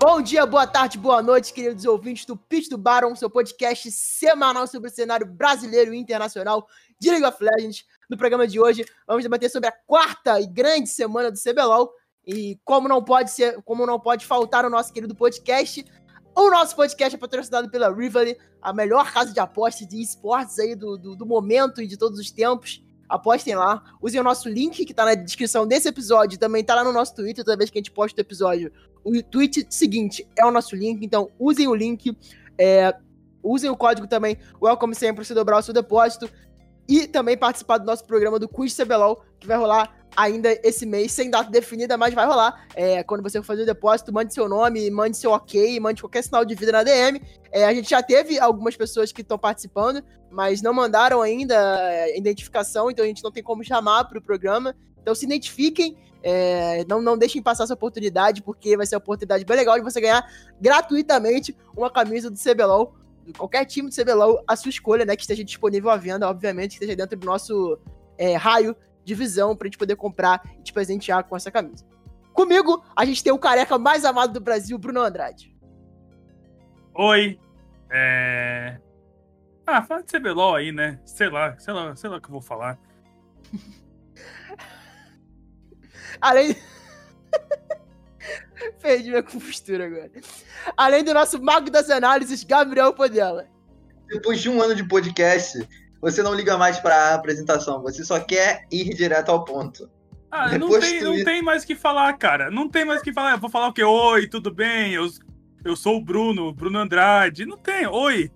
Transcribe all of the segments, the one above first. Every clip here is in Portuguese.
Bom dia, boa tarde, boa noite, queridos ouvintes do Pitch do Baron, seu podcast semanal sobre o cenário brasileiro e internacional de League of Legends. No programa de hoje, vamos debater sobre a quarta e grande semana do CBLOL e como não pode ser, como não pode faltar o nosso querido podcast. O nosso podcast é patrocinado pela Rivali, a melhor casa de apostas de esportes aí do, do, do momento e de todos os tempos apostem lá, usem o nosso link que tá na descrição desse episódio, também tá lá no nosso Twitter, toda vez que a gente posta o episódio. O tweet seguinte é o nosso link, então usem o link, é, usem o código também, welcome sempre, se dobrar o seu depósito, e também participar do nosso programa do Quiz CBLOL, que vai rolar ainda esse mês, sem data definida, mas vai rolar. É, quando você for fazer o depósito, mande seu nome, mande seu ok, mande qualquer sinal de vida na DM. É, a gente já teve algumas pessoas que estão participando, mas não mandaram ainda é, identificação, então a gente não tem como chamar para o programa. Então se identifiquem, é, não, não deixem passar essa oportunidade, porque vai ser uma oportunidade bem legal de você ganhar gratuitamente uma camisa do CBLOL. Qualquer time do CBLOL, a sua escolha, né? Que esteja disponível à venda, obviamente, que esteja dentro do nosso é, raio divisão pra gente poder comprar e te presentear com essa camisa. Comigo, a gente tem o careca mais amado do Brasil, Bruno Andrade. Oi. É. Ah, fala de CBLOL aí, né? Sei lá, sei lá, sei lá o que eu vou falar. Além. Perdi minha compostura agora. Além do nosso mago das análises, Gabriel Podela. Depois de um ano de podcast, você não liga mais pra apresentação, você só quer ir direto ao ponto. Ah, não tem, não tem mais o que falar, cara. Não tem mais o que falar. Eu vou falar o quê? Oi, tudo bem? Eu, eu sou o Bruno, Bruno Andrade. Não tem, oi.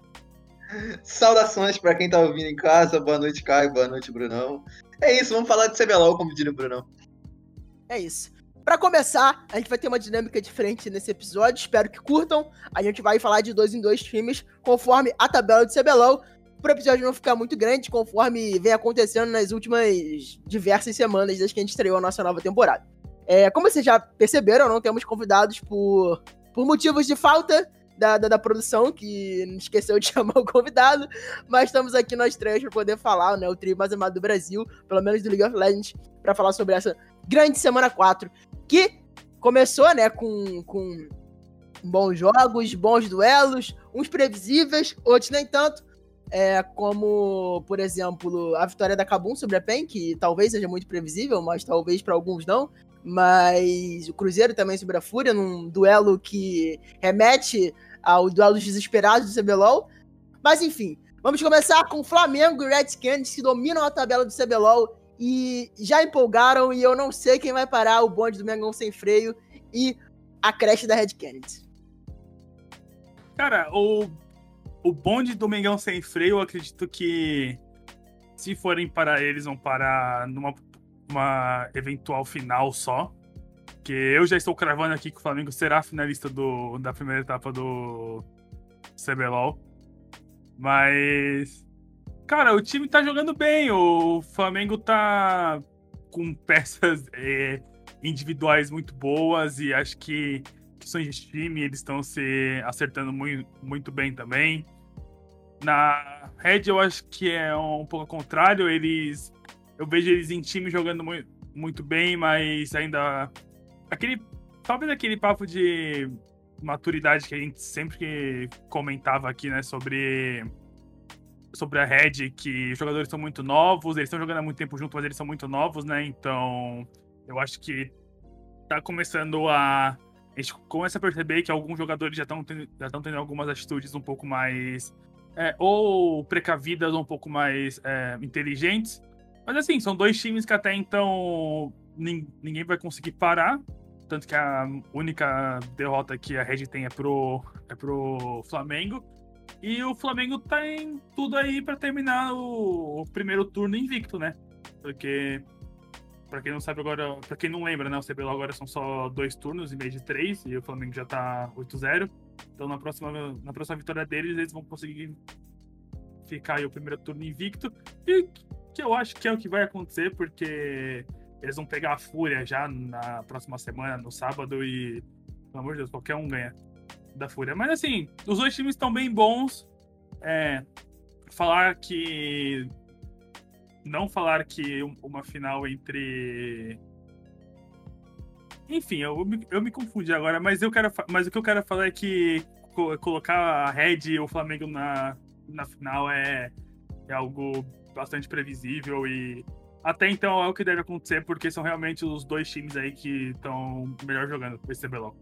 Saudações para quem tá ouvindo em casa. Boa noite, Caio. Boa noite, Brunão. É isso, vamos falar de CBLOL, como diria o Brunão. É isso. Para começar, a gente vai ter uma dinâmica diferente nesse episódio, espero que curtam. A gente vai falar de dois em dois times, conforme a tabela de CBLOL pro episódio não ficar muito grande, conforme vem acontecendo nas últimas diversas semanas desde que a gente estreou a nossa nova temporada. É, como vocês já perceberam, não temos convidados por, por motivos de falta da, da, da, produção, que esqueceu de chamar o convidado, mas estamos aqui nós três para poder falar, né, o trio mais amado do Brasil, pelo menos do League of Legends, para falar sobre essa grande semana 4, que começou, né, com, com bons jogos, bons duelos, uns previsíveis, outros nem tanto, é, como, por exemplo, a vitória da Kabum sobre a PEN, que talvez seja muito previsível, mas talvez para alguns não. Mas o Cruzeiro também sobre a Fúria, num duelo que remete ao duelo dos desesperados do CBLOL. Mas enfim, vamos começar com Flamengo e Red Canids, que dominam a tabela do CBLOL e já empolgaram. E eu não sei quem vai parar o bonde do Mengão sem freio e a creche da Red Canids. Cara, o o bonde do Mengão sem freio, eu acredito que se forem parar eles, vão parar numa uma eventual final só. Que eu já estou cravando aqui que o Flamengo será finalista do, da primeira etapa do CBLOL. Mas. Cara, o time tá jogando bem. O Flamengo tá com peças é, individuais muito boas e acho que questões de time eles estão se acertando muito, muito bem também. Na Red eu acho que é um pouco ao contrário, eles eu vejo eles em time jogando muito, muito bem, mas ainda aquele talvez aquele papo de maturidade que a gente sempre comentava aqui, né, sobre sobre a Red, que os jogadores são muito novos, eles estão jogando há muito tempo junto, mas eles são muito novos, né? Então, eu acho que tá começando a a gente começa a perceber que alguns jogadores já estão estão tendo algumas atitudes um pouco mais é, ou precavidas ou um pouco mais é, inteligentes. Mas assim, são dois times que até então ninguém vai conseguir parar. Tanto que a única derrota que a Red tem é pro, é pro Flamengo. E o Flamengo tá em tudo aí para terminar o, o, primeiro turno invicto, né? Porque, para quem não sabe agora, para quem não lembra, né? O CBLOL agora são só dois turnos em vez de três, e o Flamengo já tá 8-0. Então na próxima, na próxima vitória deles, eles vão conseguir ficar aí o primeiro turno invicto. E que eu acho que é o que vai acontecer, porque eles vão pegar a Fúria já na próxima semana, no sábado, e, pelo amor de Deus, qualquer um ganha da Fúria. Mas assim, os dois times estão bem bons. É, falar que. Não falar que uma final entre enfim, eu, me- eu me confundi agora, mas, eu quero, mas o que eu quero falar é que co- colocar a Red e o Flamengo na, na final é, é algo bastante previsível e até então é o que deve acontecer, porque são realmente os dois times aí que estão melhor jogando esse CBLOL.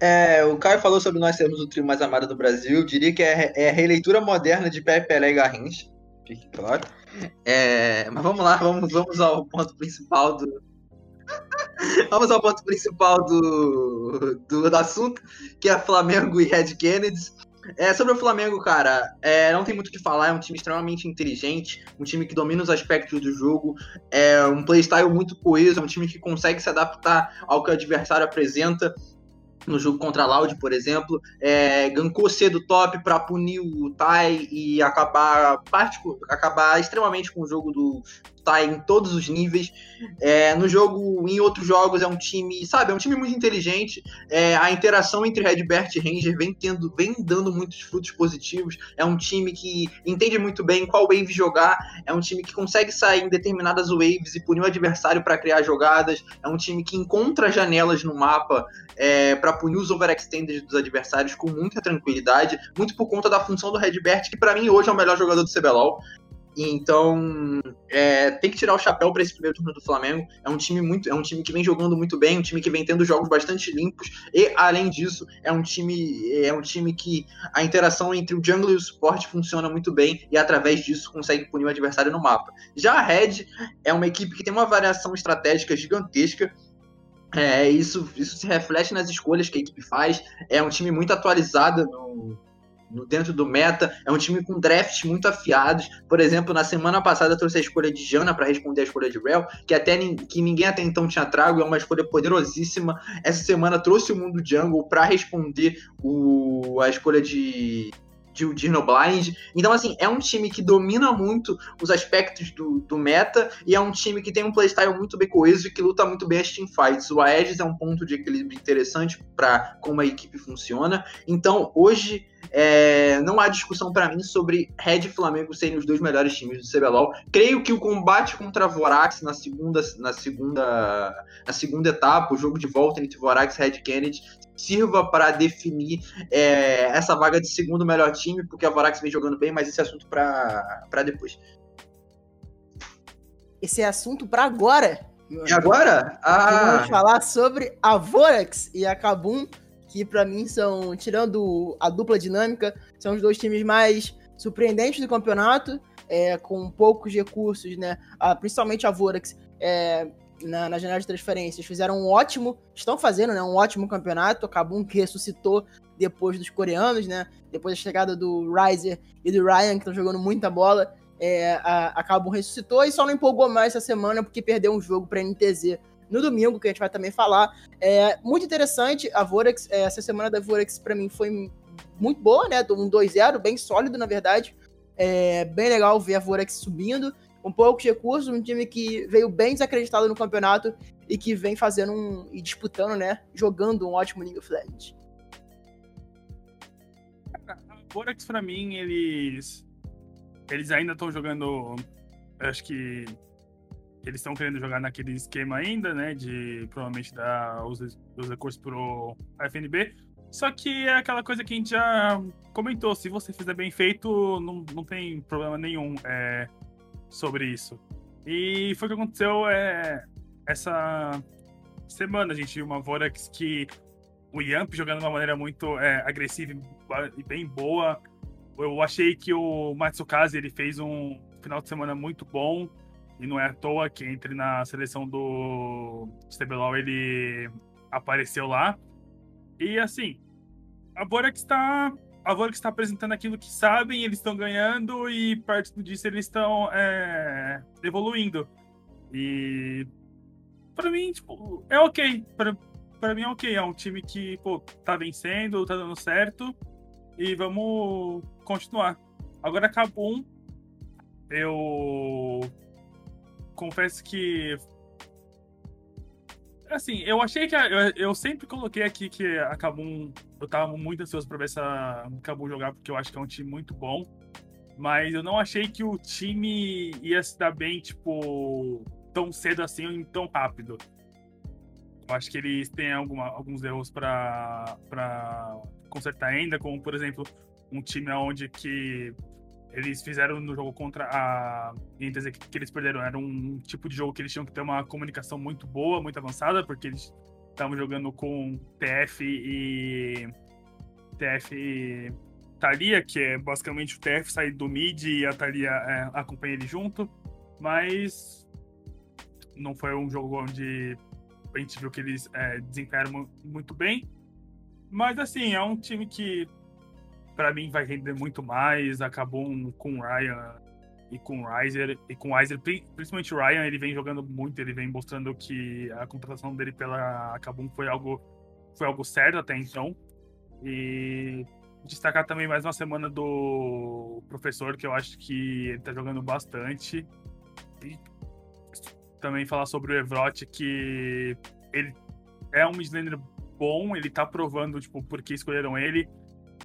É, o Caio falou sobre nós sermos o trio mais amado do Brasil. Diria que é, é a releitura moderna de Pepe Pelé e Garrincha. Fique claro. É, mas vamos lá, vamos, vamos ao ponto principal do. vamos ao ponto principal do, do, do assunto, que é Flamengo e Red Kennedy. É, sobre o Flamengo, cara, é, não tem muito o que falar, é um time extremamente inteligente, um time que domina os aspectos do jogo, é um playstyle muito coeso, é um time que consegue se adaptar ao que o adversário apresenta no jogo contra a Loud, por exemplo, é, gankou cedo top para punir o Tai e acabar, acabar extremamente com o jogo do Tai em todos os níveis. É, no jogo, em outros jogos, é um time, sabe, é um time muito inteligente. É, a interação entre Redbert e Ranger vem, tendo, vem dando muitos frutos positivos. É um time que entende muito bem qual wave jogar. É um time que consegue sair em determinadas waves e punir o adversário para criar jogadas. É um time que encontra janelas no mapa é, para punir os overextended dos adversários com muita tranquilidade, muito por conta da função do Redbert, que para mim hoje é o melhor jogador do CBLOL. Então, é, tem que tirar o chapéu para esse primeiro turno do Flamengo. É um time muito, é um time que vem jogando muito bem, um time que vem tendo jogos bastante limpos e além disso, é um time é um time que a interação entre o jungle e o suporte funciona muito bem e através disso consegue punir o adversário no mapa. Já a Red é uma equipe que tem uma variação estratégica gigantesca. É, isso, isso se reflete nas escolhas que a equipe faz. É um time muito atualizado no, dentro do meta. É um time com drafts muito afiados. Por exemplo, na semana passada trouxe a escolha de Jana para responder a escolha de Rel, que até que ninguém até então tinha trago. É uma escolha poderosíssima. Essa semana trouxe o mundo jungle para responder o, a escolha de de Dino Blind. Então, assim, é um time que domina muito os aspectos do, do meta e é um time que tem um playstyle muito bem coeso e que luta muito bem as teamfights. O Aegis é um ponto de equilíbrio interessante para como a equipe funciona. Então, hoje, é, não há discussão para mim sobre Red e Flamengo serem os dois melhores times do CBLOL. Creio que o combate contra a Vorax na segunda, na segunda, na segunda etapa, o jogo de volta entre Vorax e Red Kennedy, sirva para definir é, essa vaga de segundo melhor time, porque a Vorax vem jogando bem, mas esse é assunto para depois. Esse é assunto pra agora. E agora? Ah, Vamos falar sobre a Vorax e a Kabum, que pra mim são, tirando a dupla dinâmica, são os dois times mais surpreendentes do campeonato, é, com poucos recursos, né? Principalmente a Vorax é, na, na janela de transferências fizeram um ótimo, estão fazendo, né? Um ótimo campeonato. A Kabum que ressuscitou depois dos coreanos, né? Depois da chegada do Riser e do Ryan, que estão jogando muita bola. É, a, a ressuscitou e só não empolgou mais essa semana porque perdeu um jogo pra NTZ no domingo, que a gente vai também falar. É muito interessante, a Vorax, é, essa semana da Vorax pra mim foi muito boa, né? Um 2-0, bem sólido, na verdade. É bem legal ver a Vorax subindo, com poucos recursos, um time que veio bem desacreditado no campeonato e que vem fazendo um. e disputando, né? Jogando um ótimo League of Legends. Vorax, pra mim, eles. Eles ainda estão jogando. Acho que. Eles estão querendo jogar naquele esquema ainda, né? De provavelmente dar os, os recursos pro FNB. Só que é aquela coisa que a gente já comentou. Se você fizer bem feito, não, não tem problema nenhum é, sobre isso. E foi o que aconteceu é, essa semana. A gente viu uma Vorax que o Yamp jogando de uma maneira muito é, agressiva e bem boa. Eu achei que o Matsukaze ele fez um final de semana muito bom. E não é à toa que entre na seleção do CBLOL ele apareceu lá. E assim, a Vorax está a Vorax está apresentando aquilo que sabem, eles estão ganhando e parte disso eles estão é, evoluindo. E para mim, tipo, é ok. Pra mim é ok. É um time que, pô, tá vencendo, tá dando certo. E vamos continuar. Agora acabou um. Eu confesso que. Assim, eu achei que. a- Eu, eu sempre coloquei aqui que a Kabum. Eu tava muito ansioso pra ver essa Kabum jogar, porque eu acho que é um time muito bom. Mas eu não achei que o time ia se dar bem, tipo, tão cedo assim, tão rápido. Eu acho que eles têm alguma, alguns erros para consertar ainda, como por exemplo um time onde que eles fizeram no jogo contra a que, que eles perderam era um tipo de jogo que eles tinham que ter uma comunicação muito boa, muito avançada, porque eles estavam jogando com TF e TF e Thalia, que é basicamente o TF sair do mid e a Thalia é, acompanha ele junto, mas não foi um jogo onde a gente viu que eles é, desempenharam muito bem. Mas assim, é um time que para mim vai render muito mais. Acabou com o Ryan e com o Riser. E com o Riser, principalmente o Ryan, ele vem jogando muito, ele vem mostrando que a contratação dele pela Kabum foi algo, foi algo certo até então. E destacar também mais uma semana do professor, que eu acho que ele tá jogando bastante. E também falar sobre o Evrot, que ele é um midlaner bom, ele tá provando, tipo, por que escolheram ele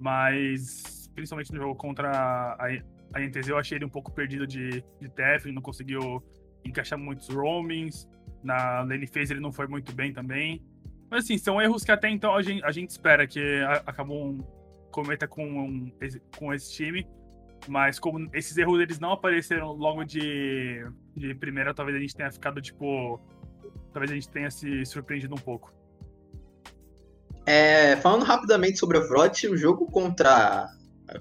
mas principalmente no jogo contra a, a NTZ eu achei ele um pouco perdido de, de TF, ele não conseguiu encaixar muitos roamings, na lane phase ele não foi muito bem também. Mas assim, são erros que até então a gente, a gente espera que acabam cometa com, com esse time, mas como esses erros eles não apareceram logo de, de primeira, talvez a gente tenha ficado tipo. Talvez a gente tenha se surpreendido um pouco. É, falando rapidamente sobre o Vrot, o jogo contra,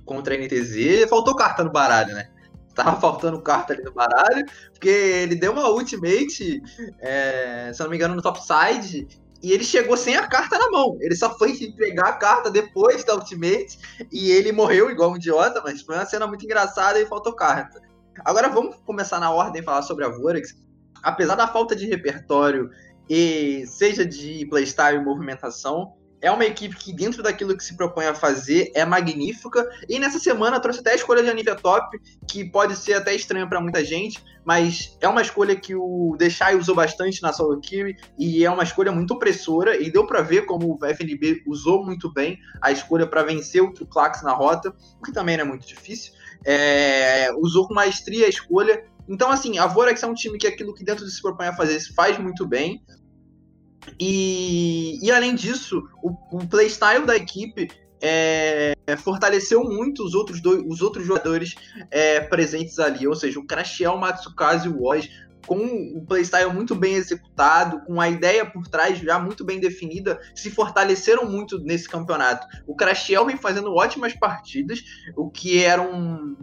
contra a NTZ, faltou carta no baralho, né? Tava faltando carta ali no baralho, porque ele deu uma ultimate, é, se não me engano, no topside, e ele chegou sem a carta na mão. Ele só foi pegar a carta depois da ultimate, e ele morreu igual um idiota, mas foi uma cena muito engraçada e faltou carta. Agora vamos começar na ordem falar sobre a Vorax. Apesar da falta de repertório, e seja de playstyle e movimentação, é uma equipe que, dentro daquilo que se propõe a fazer, é magnífica. E nessa semana trouxe até a escolha de Anivia Top, que pode ser até estranha para muita gente, mas é uma escolha que o Deixai usou bastante na solo queue e é uma escolha muito opressora. E deu para ver como o FNB usou muito bem a escolha para vencer o Clax na rota, o que também não é muito difícil. É, usou com maestria a escolha. Então, assim, a Vorax é um time que aquilo que dentro de se propõe a fazer faz muito bem. E, e além disso, o, o playstyle da equipe é, fortaleceu muito os outros, dois, os outros jogadores é, presentes ali, ou seja, o Crashiel, Matsukaze e o Woz, com o playstyle muito bem executado, com a ideia por trás já muito bem definida, se fortaleceram muito nesse campeonato. O Crashiel vem fazendo ótimas partidas, o que era um,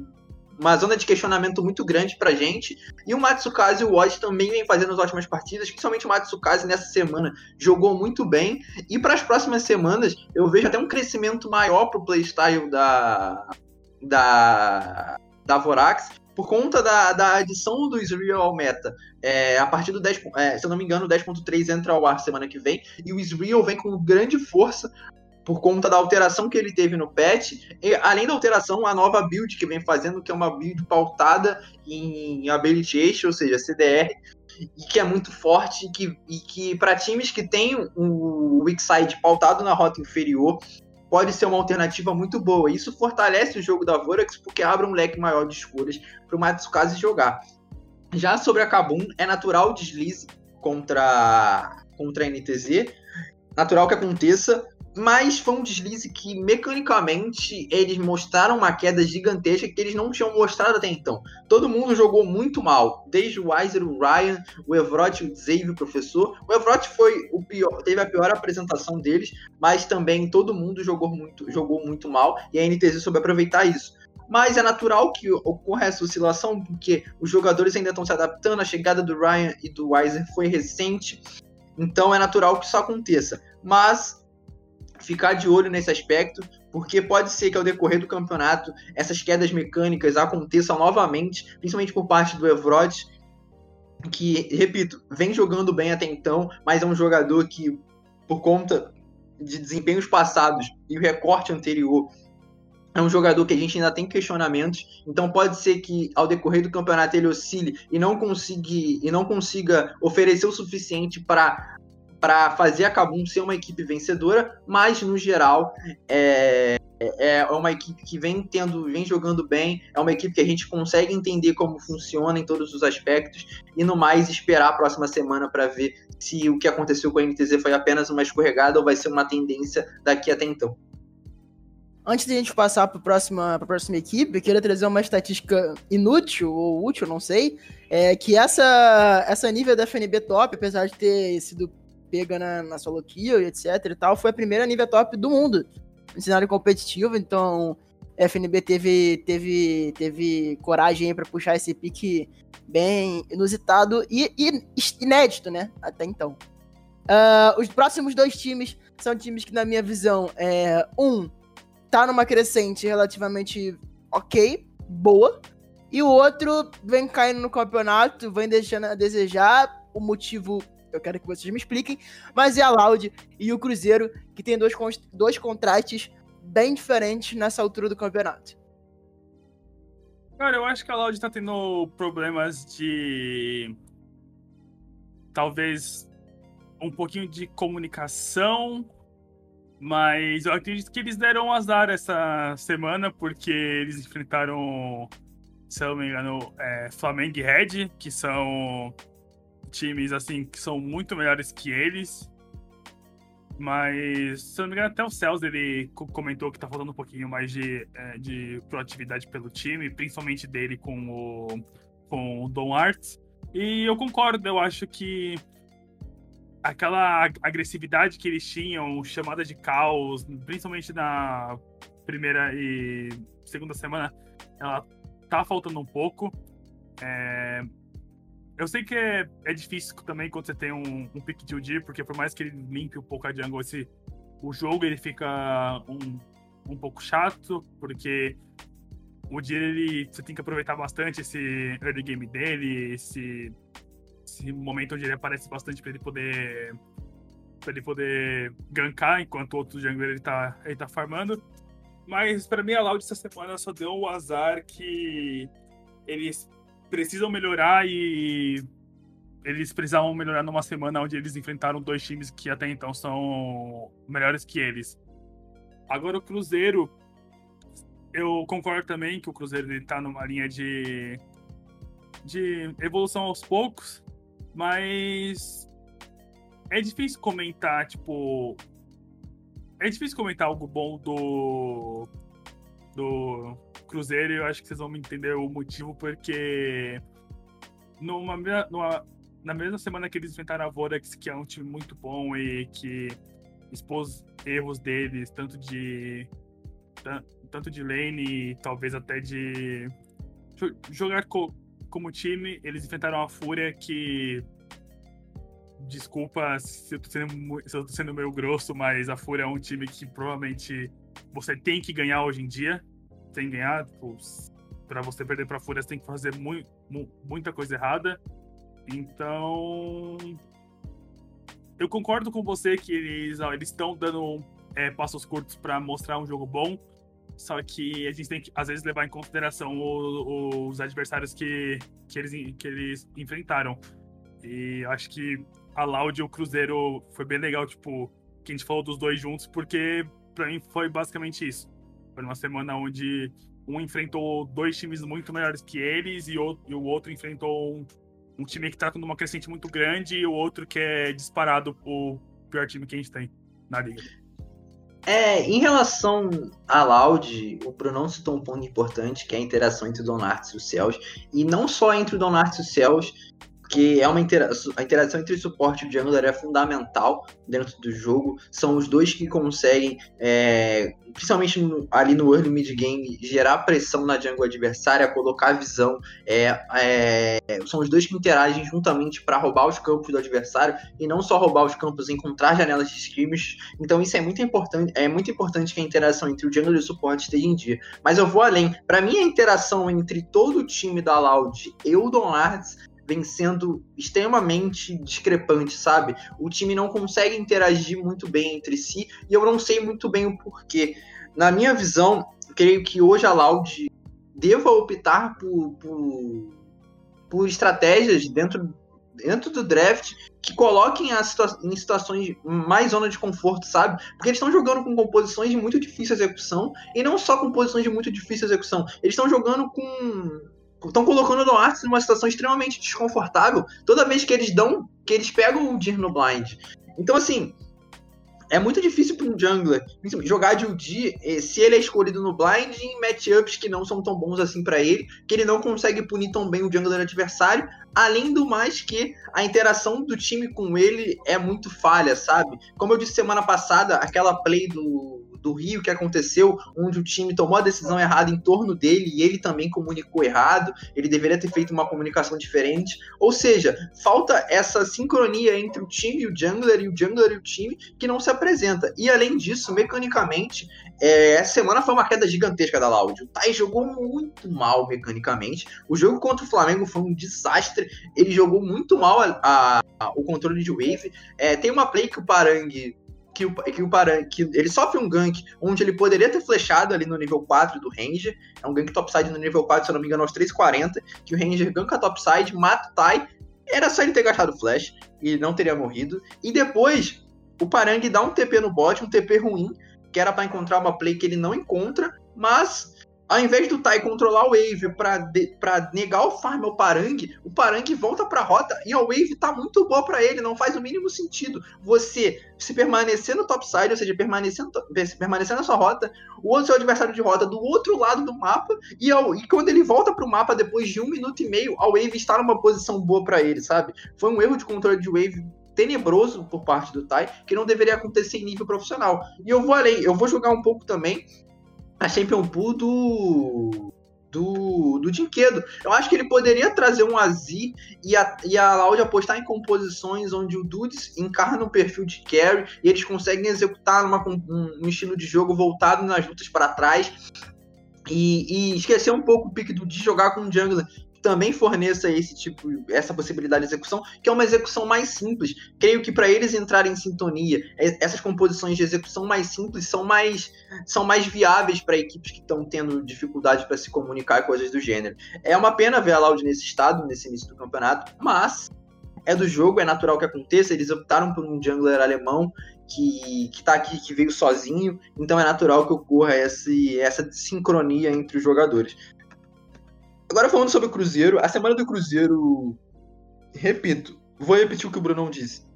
uma zona de questionamento muito grande pra gente. E o Matsukaze e o Oz também vem fazendo as ótimas partidas, principalmente o Matsukaze nessa semana jogou muito bem. E para as próximas semanas, eu vejo até um crescimento maior pro playstyle da, da, da Vorax, por conta da, da adição do Israel ao meta. É, a partir do 10, é, se eu não me engano, o 10.3 entra ao ar semana que vem, e o Israel vem com grande força por conta da alteração que ele teve no patch, e além da alteração, a nova build que vem fazendo, que é uma build pautada em Ability ou seja, CDR, e que é muito forte, e que, e que para times que têm o weak side pautado na rota inferior, pode ser uma alternativa muito boa. Isso fortalece o jogo da Vorax, porque abre um leque maior de escolhas para o Matsukaze jogar. Já sobre a Kabum, é natural o deslize contra, contra a NTZ, natural que aconteça, mas foi um deslize que, mecanicamente, eles mostraram uma queda gigantesca que eles não tinham mostrado até então. Todo mundo jogou muito mal, desde o Weiser, o Ryan, o Evrot, o Xavier, o professor. O Evrot foi o pior, teve a pior apresentação deles, mas também todo mundo jogou muito, jogou muito mal e a NTZ soube aproveitar isso mas é natural que ocorra essa oscilação, porque os jogadores ainda estão se adaptando, a chegada do Ryan e do Weiser foi recente, então é natural que isso aconteça. Mas ficar de olho nesse aspecto, porque pode ser que ao decorrer do campeonato essas quedas mecânicas aconteçam novamente, principalmente por parte do Evrod, que, repito, vem jogando bem até então, mas é um jogador que, por conta de desempenhos passados e o recorte anterior, é um jogador que a gente ainda tem questionamentos, então pode ser que ao decorrer do campeonato ele oscile e não consiga, e não consiga oferecer o suficiente para para fazer a Kabum ser uma equipe vencedora, mas no geral é, é uma equipe que vem tendo, vem jogando bem, é uma equipe que a gente consegue entender como funciona em todos os aspectos e no mais esperar a próxima semana para ver se o que aconteceu com a NTZ foi apenas uma escorregada ou vai ser uma tendência daqui até então. Antes de a gente passar para a próxima, próxima equipe, eu queria trazer uma estatística inútil ou útil, não sei, é que essa, essa nível da FNB Top, apesar de ter sido pega na, na solo kill e etc e tal, foi a primeira nível top do mundo no cenário competitivo, então FNB teve, teve, teve coragem para puxar esse pique bem inusitado e, e inédito, né, até então. Uh, os próximos dois times são times que, na minha visão, é, um tá numa crescente relativamente ok, boa, e o outro vem caindo no campeonato, vem deixando a desejar. O motivo eu quero que vocês me expliquem, mas é a Loud e o Cruzeiro, que tem dois, dois contrastes bem diferentes nessa altura do campeonato. Cara, eu acho que a Loud tá tendo problemas de. Talvez um pouquinho de comunicação mas eu acredito que eles deram azar essa semana, porque eles enfrentaram, se eu não me engano, é, Flamengo e Red, que são times assim que são muito melhores que eles. Mas, se eu não me engano, até o Celso ele comentou que tá faltando um pouquinho mais de, é, de proatividade pelo time, principalmente dele com o, com o Don Arts. E eu concordo, eu acho que aquela agressividade que eles tinham, chamada de caos, principalmente na primeira e segunda semana, ela tá faltando um pouco. É... Eu sei que é, é, difícil também quando você tem um, um pick de UD, porque por mais que ele limpe um pouco a jungle, esse, o jogo ele fica um, um pouco chato, porque o dia ele você tem que aproveitar bastante esse early game dele, esse esse momento onde ele aparece bastante para ele poder para ele poder gankar enquanto o outro jungler ele tá, ele tá farmando. Mas para mim a Loud essa semana só deu o azar que eles precisam melhorar e eles precisavam melhorar numa semana onde eles enfrentaram dois times que até então são melhores que eles. Agora o Cruzeiro, eu concordo também que o Cruzeiro ele tá numa linha de de evolução aos poucos, mas é difícil comentar, tipo. É difícil comentar algo bom do. Do Cruzeiro, eu acho que vocês vão me entender o motivo, porque. Numa, numa, na mesma semana que eles enfrentaram a Vorax, que é um time muito bom e que expôs erros deles, tanto de. Tanto de lane, talvez até de. Jogar co como time, eles enfrentaram a Fúria que. Desculpa se eu, tô sendo, se eu tô sendo meio grosso, mas a Fúria é um time que provavelmente você tem que ganhar hoje em dia. Que ganhar. Tipo, para você perder pra Fúria, você tem que fazer mu mu muita coisa errada. Então. Eu concordo com você que eles estão dando é, passos curtos para mostrar um jogo bom. Só que a gente tem que, às vezes, levar em consideração o, os adversários que, que, eles, que eles enfrentaram. E acho que a Loud e o Cruzeiro foi bem legal, tipo, que a gente falou dos dois juntos, porque para mim foi basicamente isso. Foi uma semana onde um enfrentou dois times muito melhores que eles e o, e o outro enfrentou um, um time que tá com uma crescente muito grande e o outro que é disparado o pior time que a gente tem na liga. É, em relação a Loud, o Bruno citou um ponto importante, que é a interação entre o Donarts e o Céus. E não só entre o Donarts e o Céus, que é uma interação, a interação entre o suporte e o jungler é fundamental dentro do jogo. São os dois que conseguem, é, principalmente no, ali no early mid game, gerar pressão na jungle adversária, colocar visão. É, é, são os dois que interagem juntamente para roubar os campos do adversário e não só roubar os campos, encontrar janelas de scrims. Então isso é muito importante. É muito importante que a interação entre o jungler e o suporte esteja em dia. Mas eu vou além. Para mim a interação entre todo o time da Loud e o Don Arts vem sendo extremamente discrepante, sabe? O time não consegue interagir muito bem entre si e eu não sei muito bem o porquê. Na minha visão, creio que hoje a Loud deva optar por, por, por estratégias dentro, dentro do draft que coloquem a situa em situações mais zona de conforto, sabe? Porque eles estão jogando com composições de muito difícil execução e não só composições de muito difícil execução, eles estão jogando com estão colocando o Noarts numa situação extremamente desconfortável toda vez que eles dão, que eles pegam o Dir no blind. Então, assim, é muito difícil para um jungler jogar de UD eh, se ele é escolhido no blind em matchups que não são tão bons assim para ele, que ele não consegue punir tão bem o jungler adversário, além do mais que a interação do time com ele é muito falha, sabe? Como eu disse semana passada, aquela play do do Rio que aconteceu, onde o time tomou a decisão errada em torno dele e ele também comunicou errado, ele deveria ter feito uma comunicação diferente. Ou seja, falta essa sincronia entre o time e o jungler, e o jungler e o time, que não se apresenta. E além disso, mecanicamente, é, essa semana foi uma queda gigantesca da Loud. O Tai jogou muito mal mecanicamente. O jogo contra o Flamengo foi um desastre. Ele jogou muito mal a, a, a, o controle de wave. É, tem uma play que o Parang que o, que o Paran, que ele sofre um gank onde ele poderia ter flechado ali no nível 4 do Ranger. É um gank topside no nível 4, se eu não me engano, aos 3,40. Que o Ranger ganka topside, mata o Tai. Era só ele ter gastado flash e não teria morrido. E depois, o Parang dá um TP no bot, um TP ruim, que era para encontrar uma play que ele não encontra, mas ao invés do Tai controlar o Wave para negar o farm ao Parang, o Parang volta para a rota e a Wave tá muito boa para ele, não faz o mínimo sentido você se permanecer no topside, ou seja, permanecer, no, permanecer na sua rota, o outro seu adversário de rota do outro lado do mapa, e, ao, e quando ele volta para o mapa depois de um minuto e meio, a Wave está numa posição boa para ele, sabe? Foi um erro de controle de Wave tenebroso por parte do Tai, que não deveria acontecer em nível profissional. E eu vou além, eu vou jogar um pouco também a Champion Pool do, do, do Dinquedo. Eu acho que ele poderia trazer um Azi e a, e a Loud apostar em composições onde o Dudes encarna um perfil de carry e eles conseguem executar uma, um, um estilo de jogo voltado nas lutas para trás. E, e, esquecer um pouco o pique do de jogar com o jungler também forneça esse tipo, essa possibilidade de execução, que é uma execução mais simples. Creio que para eles entrarem em sintonia, essas composições de execução mais simples são mais, são mais viáveis para equipes que estão tendo dificuldade para se comunicar e coisas do gênero. É uma pena ver a Loud nesse estado, nesse início do campeonato, mas é do jogo, é natural que aconteça. Eles optaram por um jungler alemão que, que tá aqui, que veio sozinho, então é natural que ocorra esse, essa sincronia entre os jogadores. Agora falando sobre o Cruzeiro, a semana do Cruzeiro, repito, vou repetir o que o Brunão disse.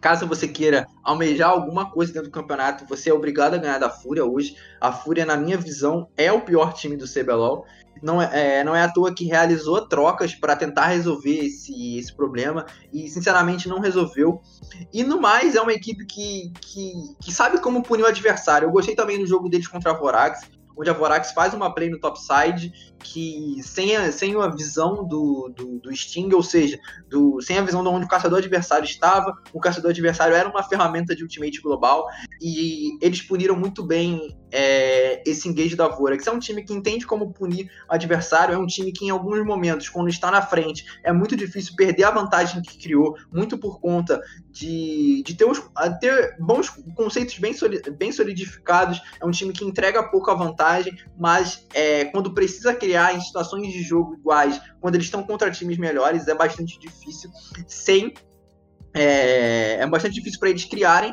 Caso você queira almejar alguma coisa dentro do campeonato, você é obrigado a ganhar da Fúria hoje. A Fúria, na minha visão, é o pior time do CBLOL. Não é, é não é à toa que realizou trocas para tentar resolver esse, esse problema e, sinceramente, não resolveu. E no mais, é uma equipe que, que, que sabe como punir o adversário. Eu gostei também do jogo deles contra a Vorax onde a Vorax faz uma play no topside que sem a, sem a visão do, do, do Sting, ou seja, do, sem a visão de onde o caçador adversário estava, o caçador adversário era uma ferramenta de ultimate global e eles puniram muito bem é, esse engage da Vorax. É um time que entende como punir adversário, é um time que em alguns momentos, quando está na frente, é muito difícil perder a vantagem que criou, muito por conta de, de ter, uns, ter bons conceitos bem, bem solidificados, é um time que entrega pouca vantagem, mas é, quando precisa criar criar em situações de jogo iguais, quando eles estão contra times melhores, é bastante difícil. Sem. É, é bastante difícil para eles criarem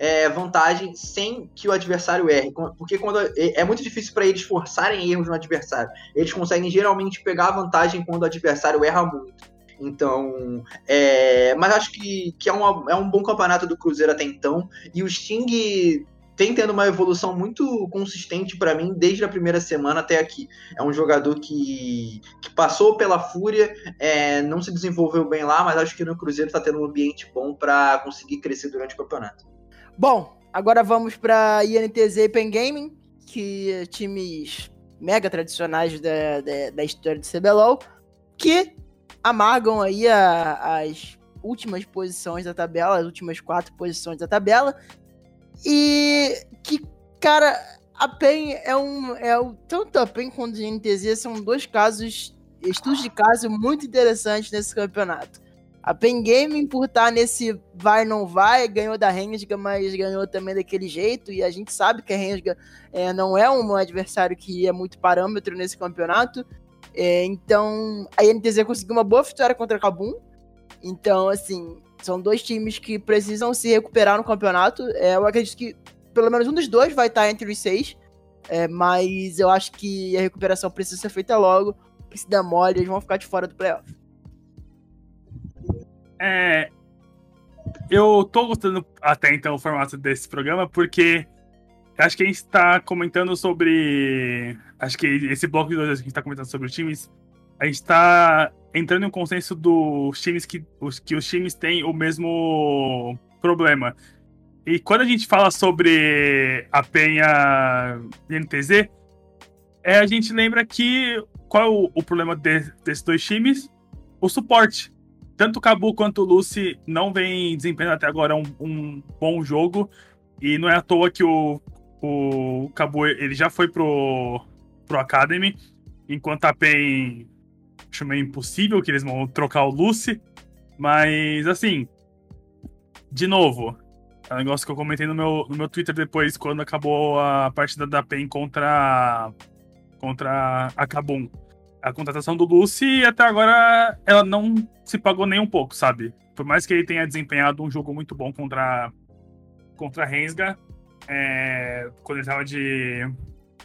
é, vantagem sem que o adversário erre. Porque quando é, é muito difícil para eles forçarem erros no adversário. Eles conseguem geralmente pegar a vantagem quando o adversário erra muito. Então, é, mas acho que, que é, uma, é um bom campeonato do Cruzeiro até então. E o Sting tem tendo uma evolução muito consistente para mim desde a primeira semana até aqui. É um jogador que, que passou pela Fúria, é, não se desenvolveu bem lá, mas acho que no Cruzeiro está tendo um ambiente bom para conseguir crescer durante o campeonato. Bom, agora vamos para INTZ e Pen Gaming, que é times mega tradicionais da, da, da história do CBLOL, que amargam aí a, as últimas posições da tabela, as últimas quatro posições da tabela, e que, cara, a PEN é um. É, tanto a PEN quanto a NTZ são dois casos, estudos de caso muito interessantes nesse campeonato. A PEN Gaming, por estar nesse vai não vai, ganhou da Rensga, mas ganhou também daquele jeito. E a gente sabe que a Rensga é, não é um adversário que é muito parâmetro nesse campeonato. É, então, a NTZ conseguiu uma boa vitória contra a Kabum. Então, assim, são dois times que precisam se recuperar no campeonato. É, eu acredito que pelo menos um dos dois vai estar entre os seis. É, mas eu acho que a recuperação precisa ser feita logo, que se der mole, eles vão ficar de fora do playoff. É. Eu tô gostando até então o formato desse programa, porque acho que a gente tá comentando sobre. Acho que esse bloco de dois a gente tá comentando sobre os times, a gente tá entrando em um consenso dos times que os, que os times têm o mesmo problema. E quando a gente fala sobre a Penha e NTZ, é, a gente lembra que qual é o, o problema de, desses dois times? O suporte. Tanto o Cabu quanto o Lucy não vem desempenhando até agora um, um, bom jogo. E não é à toa que o, o Cabu ele já foi pro, pro Academy, enquanto a PEN acho meio impossível que eles vão trocar o Lucy. Mas assim, de novo, é um negócio que eu comentei no meu, no meu Twitter depois, quando acabou a partida da PEN contra, contra a Kabum. A contratação do Lucy, até agora, ela não se pagou nem um pouco, sabe? Por mais que ele tenha desempenhado um jogo muito bom contra, contra Rensga, é, quando ele estava de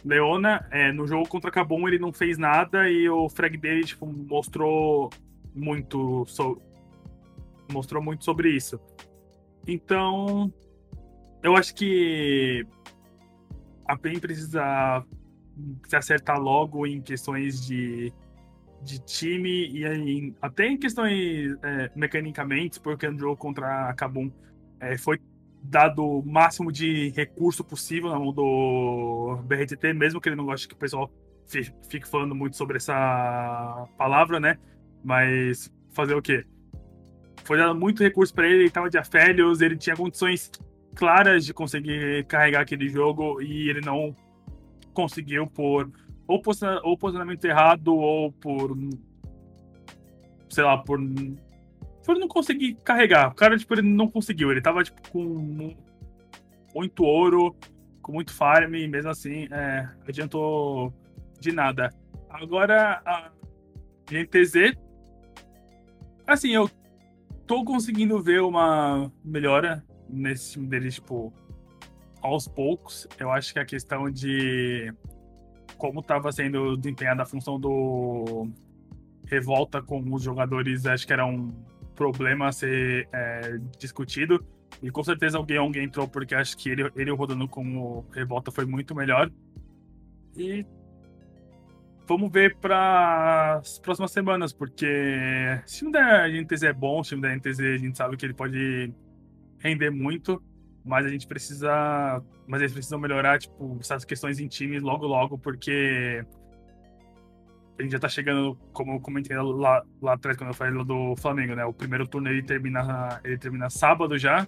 Leona, é, no jogo contra a Kabum ele não fez nada e o frag dele tipo, mostrou muito so, mostrou muito sobre isso. Então, eu acho que a PEN precisa se acertar logo em questões de, de time e aí, até em questões é, mecanicamente, porque no jogo contra a Kabum é, foi dado o máximo de recurso possível na mão do BRTT, mesmo que ele não goste que o pessoal fique falando muito sobre essa palavra, né? Mas fazer o quê? foi dado muito recurso para ele, ele estava de afélios, ele tinha condições claras de conseguir carregar aquele jogo e ele não conseguiu por ou, ou posicionamento errado ou por sei lá, por por não conseguir carregar. O cara tipo ele não conseguiu, ele tava tipo com muito ouro, com muito farm, e mesmo assim, é, adiantou de nada. Agora a GTZ assim, eu tô conseguindo ver uma melhora nesse time deles, tipo, aos poucos. Eu acho que a questão de como estava sendo desempenhada a função do revolta com os jogadores, acho que era um problema a ser é, discutido. E com certeza o Geong entrou porque acho que ele, ele rodando como revolta foi muito melhor. E vamos ver para as próximas semanas, porque se o time da NTZ é bom, o time da NTZ a gente sabe que ele pode render muito, mas a gente precisa. Mas eles precisam melhorar, tipo, essas questões em time logo, logo, porque a gente já tá chegando, como eu comentei lá, lá atrás quando eu falei do Flamengo, né? O primeiro turno ele termina, ele termina sábado já.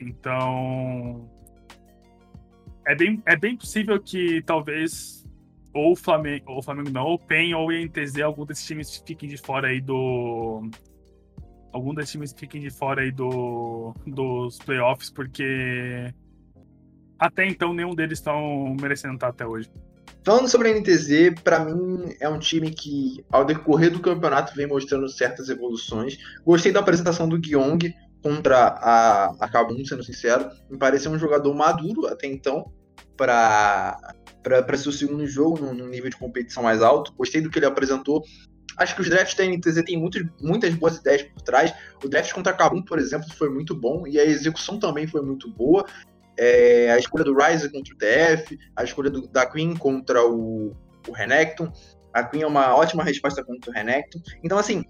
Então. É bem, é bem possível que talvez ou o Flamengo, ou Flamengo não, ou PEN ou INTZ, algum desses times fiquem de fora aí do. Algum desses times fiquem de fora aí do, dos playoffs, porque até então nenhum deles estão merecendo estar até hoje. Falando sobre a NTZ, para mim é um time que, ao decorrer do campeonato, vem mostrando certas evoluções. Gostei da apresentação do Gyong contra a, a Kabum, sendo sincero. Me pareceu um jogador maduro até então para para ser o segundo jogo num, nível de competição mais alto. Gostei do que ele apresentou. Acho que os drafts da NTZ têm muitas, boas ideias por trás. O draft contra Kabum, por exemplo, foi muito bom e a execução também foi muito boa. É, a escolha do Ryze contra o TF, a escolha do, da Queen contra o, o Renekton. A Queen é uma ótima resposta contra o Renekton. Então, assim,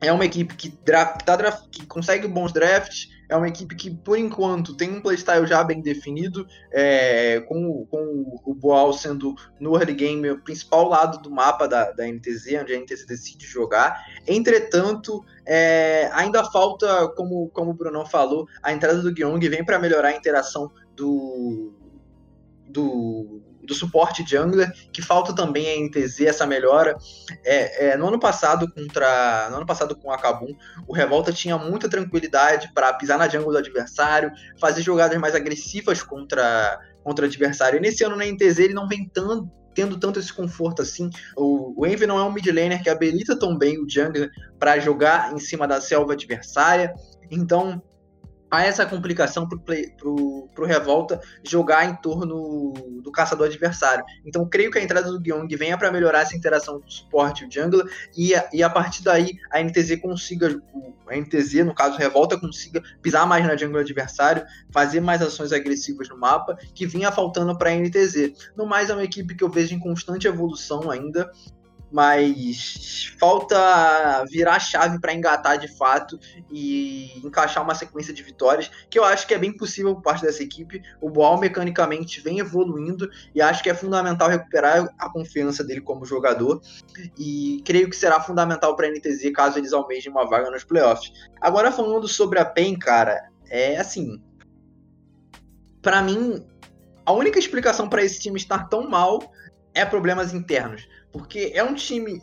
é uma equipe que, draft, tá draft, que consegue bons drafts, é uma equipe que, por enquanto, tem um playstyle já bem definido, é, com, com o Boal sendo no early game o principal lado do mapa da, da NTZ, onde a NTZ decide jogar. Entretanto, é, ainda falta, como, como o Brunão falou, a entrada do Gyong vem para melhorar a interação do, do do suporte jungler, que falta também a NTZ essa melhora. É, é, no ano passado contra, no ano passado com a Kabum, o Revolta tinha muita tranquilidade para pisar na jungle do adversário, fazer jogadas mais agressivas contra contra o adversário. E nesse ano na NTZ ele não vem tão, tendo tanto esse conforto assim. O, o Envy não é um mid laner que habilita tão bem o jungler para jogar em cima da selva adversária. Então, há essa complicação pro, play, pro, pro Revolta jogar em torno do caçador adversário. Então, creio que a entrada do Gyong venha para melhorar essa interação do suporte e o jungler, e, e a partir daí a NTZ consiga, a NTZ, no caso Revolta, consiga pisar mais na jungle adversário, fazer mais ações agressivas no mapa, que vinha faltando para a NTZ. No mais, é uma equipe que eu vejo em constante evolução ainda, mas falta virar a chave para engatar de fato e encaixar uma sequência de vitórias, que eu acho que é bem possível por parte dessa equipe. O Boal mecanicamente vem evoluindo e acho que é fundamental recuperar a confiança dele como jogador e creio que será fundamental para a NTZ caso eles almejem uma vaga nos playoffs. Agora falando sobre a PEN, cara, é assim, para mim a única explicação para esse time estar tão mal é problemas internos porque é um time.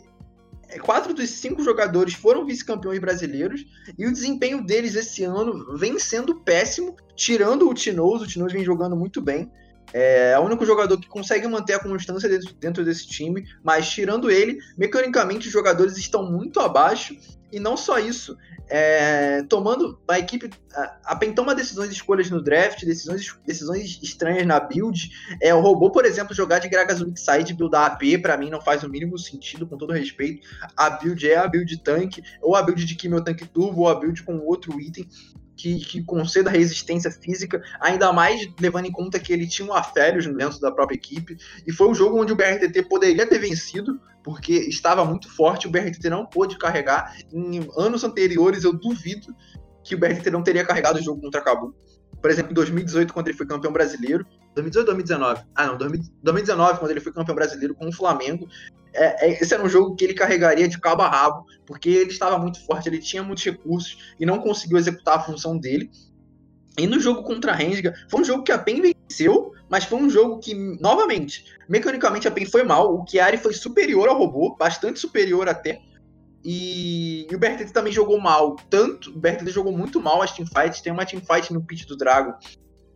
É, quatro dos cinco jogadores foram vice-campeões brasileiros e o desempenho deles esse ano vem sendo péssimo, tirando o Tinoz. O Tinoz vem jogando muito bem. É o único jogador que consegue manter a constância dentro desse time, mas tirando ele, mecanicamente os jogadores estão muito abaixo. E não só isso, é, tomando a equipe a, a decisões de escolhas no draft, decisões, decisões estranhas na build. É, o robô, por exemplo, jogar de Gragazulik Side buildar AP, para mim não faz o mínimo sentido, com todo respeito. A build é a build tank, ou a build de Kimio Tank Turbo, ou a build com outro item que, que conceda resistência física, ainda mais levando em conta que ele tinha um Aférios dentro da própria equipe, e foi um jogo onde o BRTT poderia ter vencido, porque estava muito forte, o BRTT não pôde carregar. Em anos anteriores, eu duvido que o BRTT não teria carregado o jogo contra a Cabu. Por exemplo, em 2018, quando ele foi campeão brasileiro. 2018 ou 2019? Ah, não, 2019, quando ele foi campeão brasileiro com o Flamengo. É, é, esse era um jogo que ele carregaria de cabo a rabo, porque ele estava muito forte, ele tinha muitos recursos e não conseguiu executar a função dele. E no jogo contra a Rensga, foi um jogo que a PEN venceu, mas foi um jogo que, novamente, mecanicamente a PEN foi mal. O Chiari foi superior ao robô, bastante superior até. E, e o BRTT também jogou mal. Tanto, o BRTT jogou muito mal as teamfights. Tem uma teamfight no pitch do Drago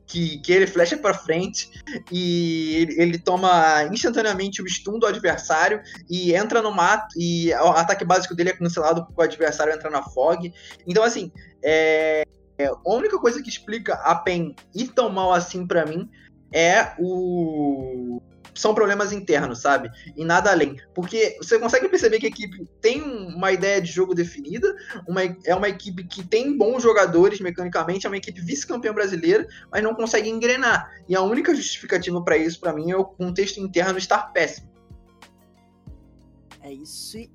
que, que ele flecha para frente e ele, ele, toma instantaneamente o stun do adversário e entra no mato e o ataque básico dele é cancelado porque o adversário entra na fog. Então, assim, é, é, a única coisa que explica a PEN ir tão mal assim para mim é o são problemas internos, sabe? E nada além. Porque você consegue perceber que a equipe tem uma ideia de jogo definida, uma, é uma equipe que tem bons jogadores mecanicamente, é uma equipe vice-campeã brasileira, mas não consegue engrenar. E a única justificativa para isso, para mim, é o contexto interno estar péssimo. É isso. E,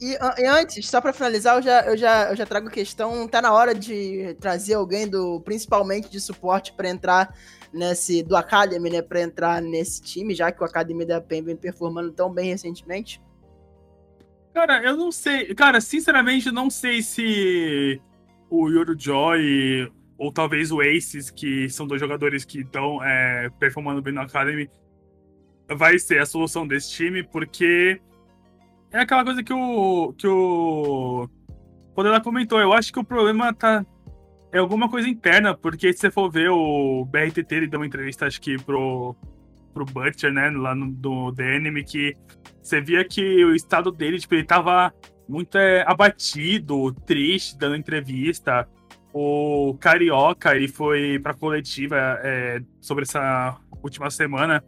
e, e antes, só para finalizar, eu já, eu, já, eu já trago questão. Tá na hora de trazer alguém do, principalmente de suporte, para entrar nesse do Academy, né, para entrar nesse time, já que o Academy da PEN vem performando tão bem recentemente? Cara, eu não sei. Cara, sinceramente, não sei se o Yoro Joy ou talvez o Aces, que são dois jogadores que estão é, performando bem no Academy, vai ser a solução desse time, porque é aquela coisa que o que o Podela comentou. Eu acho que o problema tá é alguma coisa interna, porque se você for ver o BRTT, ele deu uma entrevista, acho que pro, pro Butcher, né, lá no do The Enemy, que você via que o estado dele, tipo, ele tava muito é, abatido, triste, dando entrevista. O Carioca, ele foi pra coletiva é, sobre essa última semana,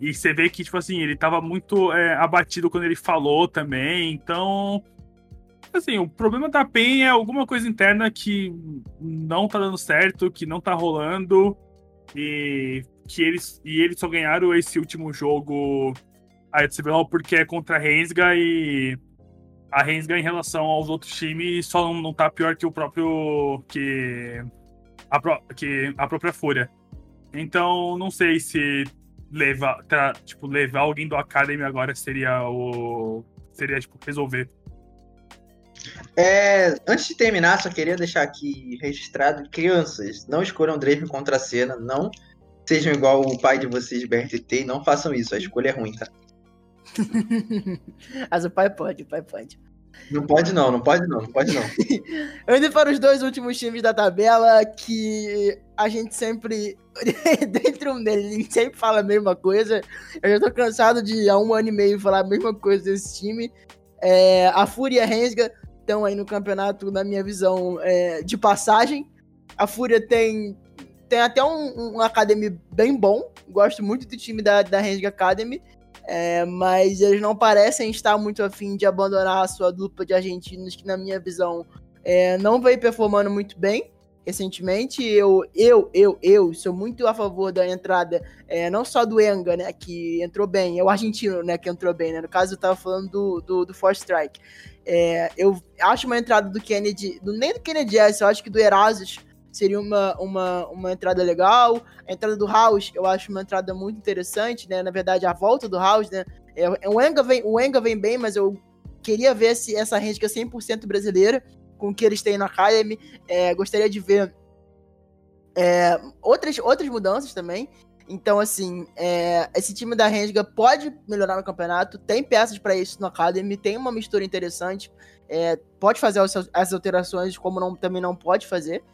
e você vê que, tipo assim, ele tava muito é, abatido quando ele falou também, então assim, o problema da PEN é alguma coisa interna que não tá dando certo, que não tá rolando, e que eles, e eles só ganharam esse último jogo aí do CBLOL porque é contra a Rensga e a Rensga em relação aos outros times só não, não tá pior que o próprio. que a, que a própria Fúria. Então, não sei se levar, tra, tipo, levar alguém do Academy agora seria o. seria, tipo, resolver. É, antes de terminar, só queria deixar aqui registrado: crianças, não escolham Draven contra a cena, não sejam igual o pai de vocês, BRTT, e não façam isso, a escolha é ruim, tá? Mas o pai pode, o pai pode. Não pode não, não pode não, não pode não. Indo para os dois últimos times da tabela que a gente sempre, dentro um deles, a gente sempre fala a mesma coisa. Eu já tô cansado de há um ano e meio falar a mesma coisa desse time. É, a Fúria Rensga estão aí no campeonato, na minha visão, é, de passagem. A Fúria tem, tem até um, um Academy bem bom. Gosto muito do time da, da Range Academy. É, mas eles não parecem estar muito afim de abandonar a sua dupla de argentinos, que na minha visão é, não vem performando muito bem recentemente. Eu, eu, eu, eu sou muito a favor da entrada, é, não só do Enga, né, que entrou bem, é o argentino, né, que entrou bem, né, no caso eu tava falando do, do, do Force Strike. É, eu acho uma entrada do Kennedy, do, nem do Kennedy S, eu acho que do Erasmus seria uma, uma, uma entrada legal. A entrada do House, eu acho uma entrada muito interessante, né, na verdade a volta do House, né, é, o, Enga vem, o Enga vem bem, mas eu queria ver se essa que é 100% brasileira, com o que eles têm na Academy. É, gostaria de ver é, outras, outras mudanças também. Então, assim, é, esse time da Rensga pode melhorar no campeonato, tem peças para isso no Academy, tem uma mistura interessante, é, pode fazer as, as alterações, como não, também não pode fazer.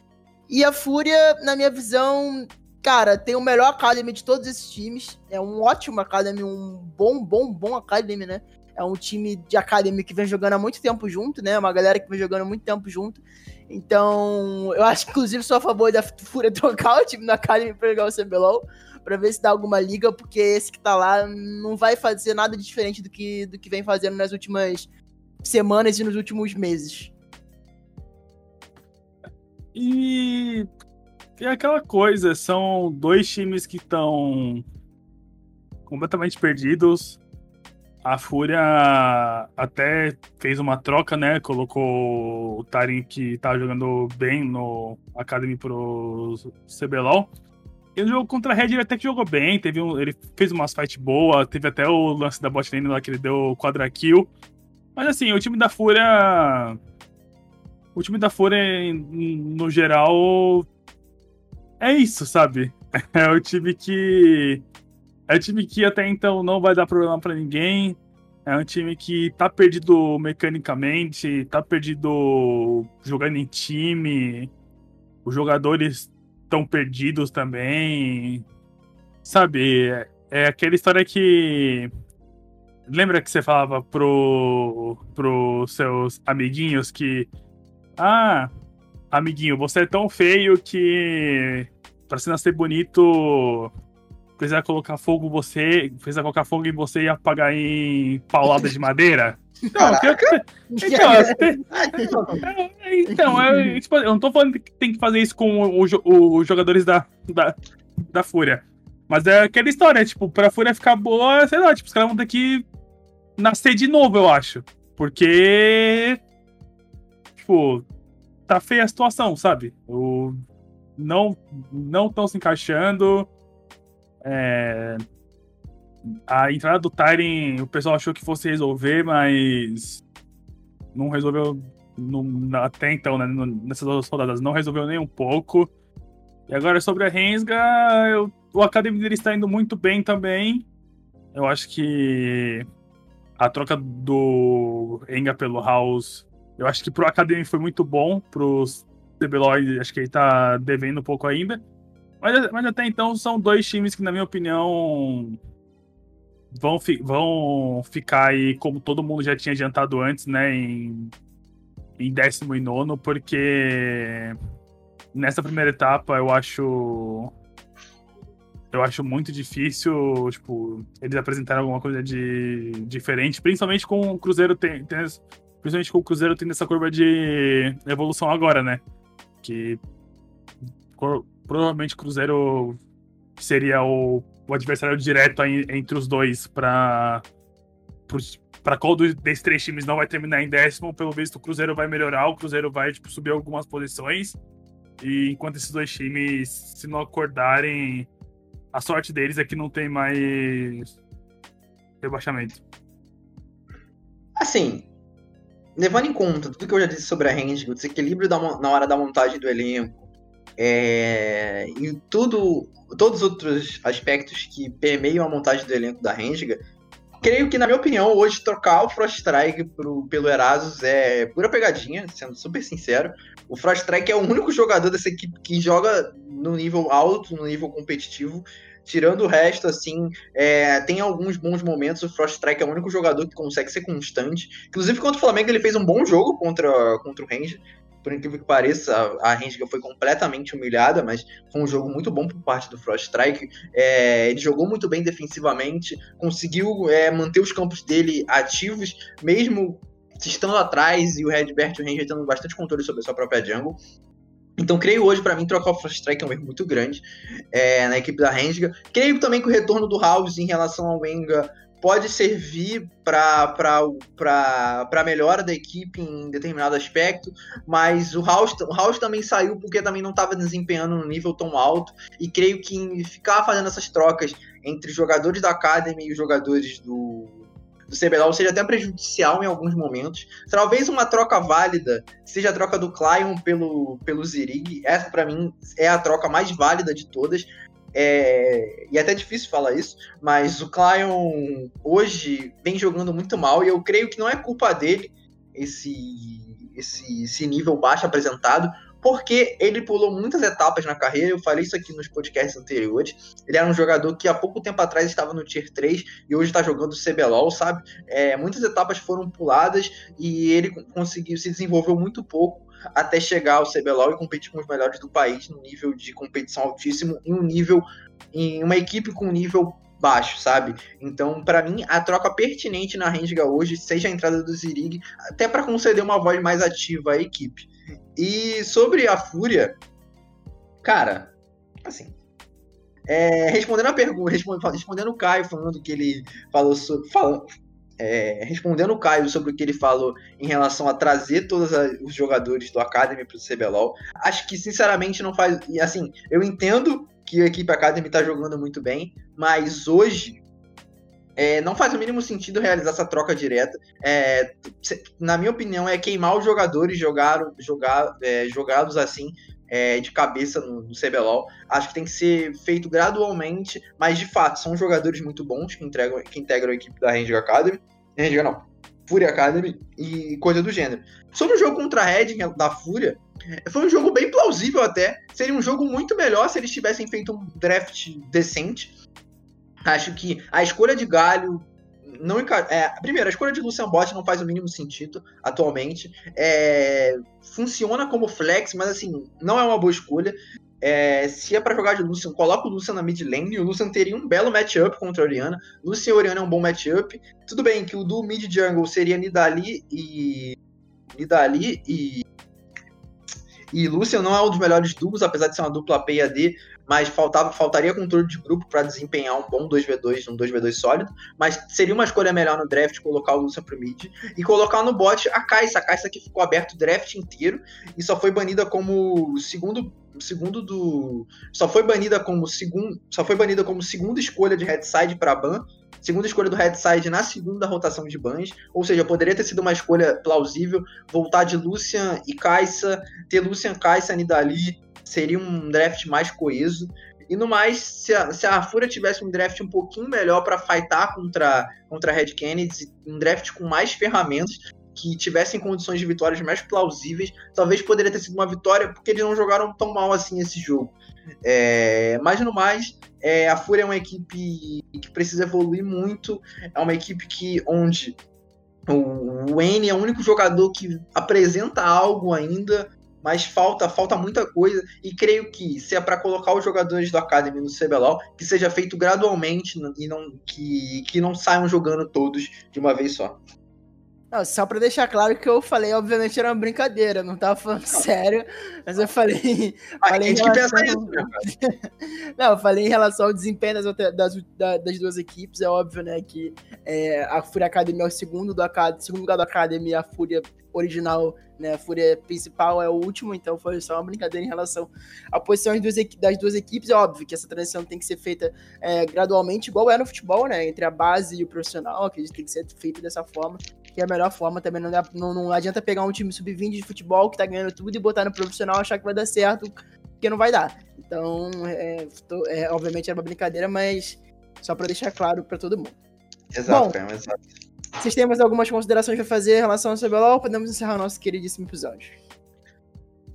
E a Fúria, na minha visão, cara, tem o melhor Academy de todos esses times. É um ótimo Academy, um bom, bom, bom Academy, né? É um time de academia que vem jogando há muito tempo junto, né? Uma galera que vem jogando há muito tempo junto. Então, eu acho que, inclusive, sou a favor da Fúria trocar o time da Academy pra jogar o CBLOL, pra ver se dá alguma liga, porque esse que tá lá não vai fazer nada diferente do que, do que vem fazendo nas últimas semanas e nos últimos meses. E é aquela coisa, são dois times que estão completamente perdidos. A Fúria até fez uma troca, né? Colocou o Tarin, que tá jogando bem no Academy pro CBLOL. E no jogo contra a Red ele até que jogou bem, teve um, ele fez umas fight boa, teve até o lance da bot lane lá que ele deu quadra kill. Mas assim, o time da Fúria. O time da Fúria, no geral. É isso, sabe? É o time que é um time que até então não vai dar problema para ninguém. É um time que tá perdido mecanicamente, tá perdido jogando em time. Os jogadores estão perdidos também. Sabe, é, é aquela história que. Lembra que você falava pro, pro seus amiguinhos que. Ah, amiguinho, você é tão feio que. Pra se nascer bonito, precisar colocar fogo você, precisar colocar fogo em você e apagar em paulada de madeira? Não, então, então é, tipo, eu não tô falando que tem que fazer isso com os jogadores da, da, da Fúria. Mas é aquela história, tipo, pra Fúria ficar boa, sei lá, tipo, os caras vão ter que nascer de novo, eu acho. Porque. Tipo, tá feia a situação, sabe? O, não não estão se encaixando. É... A entrada do Tyren, o pessoal achou que fosse resolver, mas não resolveu não, até então, né? Nessas duas rodadas, não resolveu nem um pouco. E agora sobre a Rensga, eu, o Academy dele está indo muito bem também. Eu acho que a troca do Enga pelo House, eu acho que pro Academy foi muito bom, pros CBLOL, acho que ele tá devendo um pouco ainda. Mas, mas até então são dois times que, na minha opinião, vão, fi, vão ficar aí, como todo mundo já tinha adiantado antes, né? Em, em décimo e nono, porque nessa primeira etapa eu acho. Eu acho muito difícil, tipo, eles apresentarem alguma coisa de diferente, principalmente com o Cruzeiro tem principalmente com o Cruzeiro tendo essa curva de evolução agora, né? Que provavelmente o Cruzeiro seria o, o adversário direto aí, entre os dois para para qual desses três times não vai terminar em décimo, pelo visto o Cruzeiro vai melhorar, o Cruzeiro vai tipo, subir algumas posições. E enquanto esses dois times, se não acordarem, a sorte deles é que não tem mais rebaixamento. Assim, levando em conta tudo que eu já disse sobre a range, o desequilíbrio da, na hora da montagem do elenco, é, e tudo, todos os outros aspectos que permeiam a montagem do elenco da Renga, creio que, na minha opinião, hoje trocar o Frost Strike pro, pelo Erasus é pura pegadinha, sendo super sincero. O Frost Strike é o único jogador dessa equipe que joga no nível alto, no nível competitivo. Tirando o resto, assim, é, tem alguns bons momentos. O Frost Strike é o único jogador que consegue ser constante. Inclusive, contra o Flamengo, ele fez um bom jogo contra, contra o Ranger. por incrível que pareça, a, a Renga foi completamente humilhada, mas foi um jogo muito bom por parte do Frost Strike. É, ele jogou muito bem defensivamente, conseguiu é, manter os campos dele ativos, mesmo estando atrás e o Redbert e o Ranger tendo bastante controle sobre a sua própria jungle. Então, creio hoje, para mim, trocar o Frost Strike é um erro muito grande é, na equipe da Renga. Creio também que o retorno do House em relação ao Wenga pode servir para a melhora da equipe em determinado aspecto, mas o House, o House também saiu porque também não estava desempenhando no nível tão alto, e creio que ficar fazendo essas trocas entre jogadores da Academy e os jogadores do, do CBLOL seja até prejudicial em alguns momentos. Talvez uma troca válida seja a troca do Clion pelo, pelo Zirig. Essa, para mim, é a troca mais válida de todas. É, e é até difícil falar isso, mas o Clion hoje vem jogando muito mal e eu creio que não é culpa dele esse, esse, esse nível baixo apresentado, porque ele pulou muitas etapas na carreira, eu falei isso aqui nos podcasts anteriores. Ele era um jogador que há pouco tempo atrás estava no Tier 3 e hoje está jogando CBLOL, sabe? É, muitas etapas foram puladas e ele conseguiu, se desenvolveu muito pouco até chegar ao CBLOL e competir com os melhores do país no nível de competição altíssimo, em um nível, em uma equipe com um nível baixo, sabe? Então, para mim, a troca pertinente na Renga hoje seja a entrada do Zirig, até para conceder uma voz mais ativa à equipe. E sobre a Fúria, cara, assim, é, respondendo a pergunta, respondendo o Caio falando que ele falou sobre, é, respondendo o Caio sobre o que ele falou em relação a trazer todos os jogadores do Academy para o CBLOL, acho que sinceramente não faz. Assim, eu entendo que a equipe Academy está jogando muito bem, mas hoje é, não faz o mínimo sentido realizar essa troca direta. É, na minha opinião, é queimar os jogadores jogar, é, jogados assim é, de cabeça no, no, CBLOL. Acho que tem que ser feito gradualmente, mas de fato, são jogadores muito bons que, entregam, que integram a equipe da Ranger Academy. Ranger não, Fúria Academy e coisa do gênero. Sobre o jogo contra a Red da Fúria, foi um jogo bem plausível até. Seria um jogo muito melhor se eles tivessem feito um draft decente. Acho que a escolha de Galho não é, primeiro, a escolha de Lucian Bot não faz o mínimo sentido atualmente. É, funciona como flex, mas assim, não é uma boa escolha. É, se é para jogar de Lucian, coloca o Lucian na mid lane e o Lucian teria um belo matchup contra a Oriana. Lucian e Oriana é um bom matchup. Tudo bem que o do mid jungle seria Nidali e. Nidali e. E Lucian não é um dos melhores duplos, apesar de ser uma dupla PAD, mas faltava, faltaria controle de grupo para desempenhar um bom 2v2, um 2v2 sólido, mas seria uma escolha melhor no draft colocar o Lucian pro mid e colocar no bot a Kai'Sa, a Kai'Sa que ficou aberto o draft inteiro e só foi banida como segundo segundo do só foi banida como segundo só foi banida como segunda escolha de headside para ban segunda escolha do headside na segunda rotação de bans, ou seja, poderia ter sido uma escolha plausível voltar de Lucian e Kai'Sa, ter Lucian, Kai'Sa, Nidali, seria um draft mais coeso. E no mais, se a, se a Fúria tivesse um draft um pouquinho melhor para fightar contra, contra a Red Kennedy, um draft com mais ferramentas, que tivessem condições de vitórias mais plausíveis, talvez poderia ter sido uma vitória, porque eles não jogaram tão mal assim esse jogo. É, mas no mais, é, a Fúria é uma equipe que precisa evoluir muito, é uma equipe que onde o, o N é o único jogador que apresenta algo ainda, mas falta falta muita coisa e creio que se é para colocar os jogadores do Academy no CBLOL, que seja feito gradualmente e não que, que não saiam jogando todos de uma vez só. Não, só pra deixar claro que eu falei, obviamente, era uma brincadeira, não tava falando sério, mas eu falei. A falei gente relação... que pensa isso, né, Não, eu falei em relação ao desempenho das, das, das duas equipes, é óbvio, né, que é, a Fúria Academy é o segundo, do Acad segundo lugar do Academy, a Fúria original, né, a Fúria principal é o último, então foi só uma brincadeira em relação à posição das duas, equipes. É óbvio que essa transição tem que ser feita é, gradualmente, igual é no futebol, né, entre a base e o profissional, que tem que ser feito dessa forma que é a melhor forma também. Não, não, não adianta pegar um time sub-20 de futebol que tá ganhando tudo e botar no profissional achar que vai dar certo, porque não vai dar. Então, é, tô, é obviamente era uma brincadeira, mas só para deixar claro para todo mundo. Exato, Bom, é, exato. Vocês têm mais algumas considerações para fazer em relação ao CBLOL? Podemos encerrar o nosso queridíssimo episódio.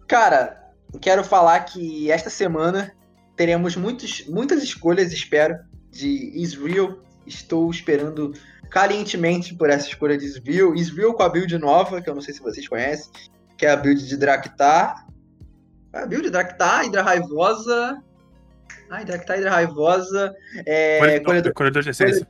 Cara, quero falar que esta semana teremos muitos, muitas escolhas, espero, de Israel. Estou esperando calientemente por essa escolha de Svil. Svil com a build nova, que eu não sei se vocês conhecem. que é a build de Draktar. A build de Draktar, Hydra Raivosa. Ah, Draktar, Hydra Raivosa. É, de essência.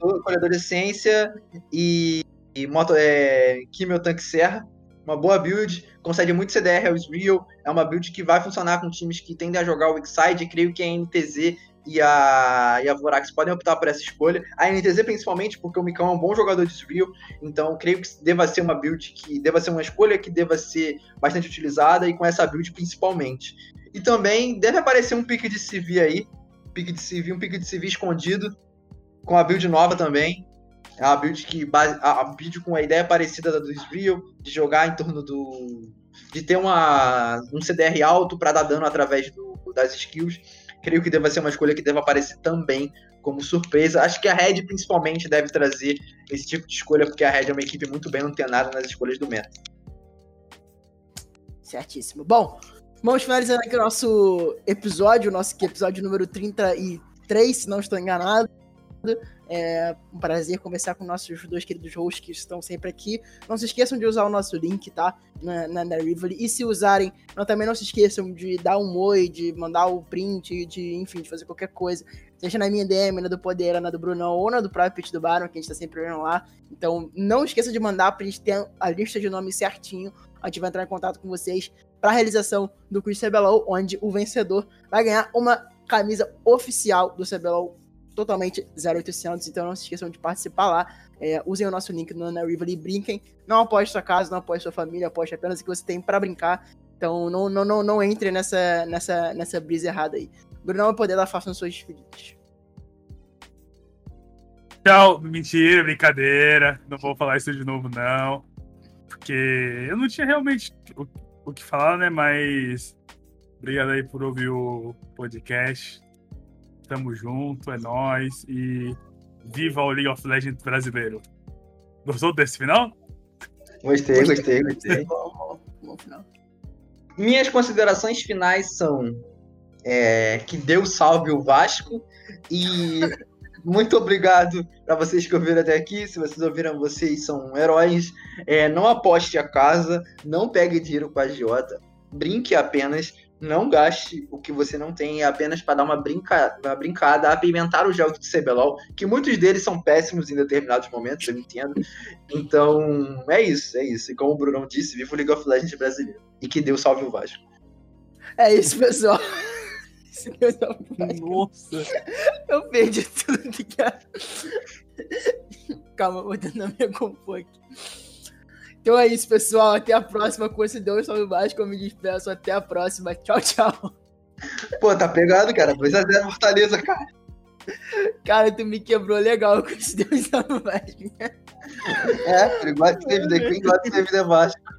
de essência e, e moto, é, Tanque Serra. Uma boa build, concede muito CDR ao Israel. É uma build que vai funcionar com times que tendem a jogar o Weakside. Creio que a NTZ e a, e a Vorax podem optar por essa escolha. A NTZ principalmente, porque o Mikão é um bom jogador de Israel. Então, creio que deva ser uma build que deva ser uma escolha que deva ser bastante utilizada e com essa build principalmente. E também deve aparecer um pique de CV aí. Pique de CV, um pique de CV escondido. Com a build nova também. É uma build que base- a, a build com a ideia parecida da do Israel, de jogar em torno do. de ter uma, um CDR alto para dar dano através do, das skills. Creio que deva ser uma escolha que deva aparecer também como surpresa. Acho que a Red principalmente deve trazer esse tipo de escolha, porque a Red é uma equipe muito bem antenada nas escolhas do meta. Certíssimo. Bom, vamos finalizando aqui o nosso episódio, o nosso episódio número 33, se não estou enganado. É um prazer conversar com nossos dois queridos hosts que estão sempre aqui. Não se esqueçam de usar o nosso link, tá? Na, na, na Rivoli. E se usarem, não, também não se esqueçam de dar um oi, de mandar o print, de, enfim, de fazer qualquer coisa. Seja na minha DM, na do Poder, na do Brunão ou na do próprio do Baron, que a gente tá sempre vendo lá. Então, não esqueça de mandar pra gente ter a lista de nomes certinho. A gente vai entrar em contato com vocês para a realização do Quiz CBLOL, onde o vencedor vai ganhar uma camisa oficial do CBLOL totalmente 0800, então não se esqueçam de participar lá. É, usem o nosso link no Na Rivoli e brinquem. Não apoie sua casa, não apoie sua família, apoie apenas o que você tem para brincar. Então não, não, não, não entre nessa, nessa, nessa brisa errada aí. Bruno vai poder dar façam suas despedidas. Tchau, mentira, brincadeira. Não vou falar isso de novo, não. Porque eu não tinha realmente o, o que falar, né? Mas obrigado aí por ouvir o podcast. Tamo junto, é nóis. E viva o League of Legends brasileiro. Gostou desse final? Gostei, gostei, gostei. Bom, bom, bom final. Minhas considerações finais são é, que Deus salve o Vasco e muito obrigado para vocês que ouviram até aqui. Se vocês ouviram, vocês são heróis. É, não aposte a casa, não pegue dinheiro com a agiota, brinque apenas. Não gaste o que você não tem, apenas para dar uma, brinca... uma brincada, apimentar os jogos de CBLOL, que muitos deles são péssimos em determinados momentos, eu entendo. Então, é isso, é isso. E como o Brunão disse, viva o League of Legends brasileiro. E que Deus salve o Vasco. É isso, pessoal. Esse Deus o Vasco. Nossa! Eu perdi tudo que era. Calma, vou tentar me compor aqui. Então é isso, pessoal. Até a próxima. Com esse Deus salve o Vasco, eu me despeço. Até a próxima. Tchau, tchau. Pô, tá pegado, cara. 2x0 Fortaleza, cara. Cara, tu me quebrou legal com esse Deus salve o Vasco. É, igual que teve Queen, igual que teve The Vasco.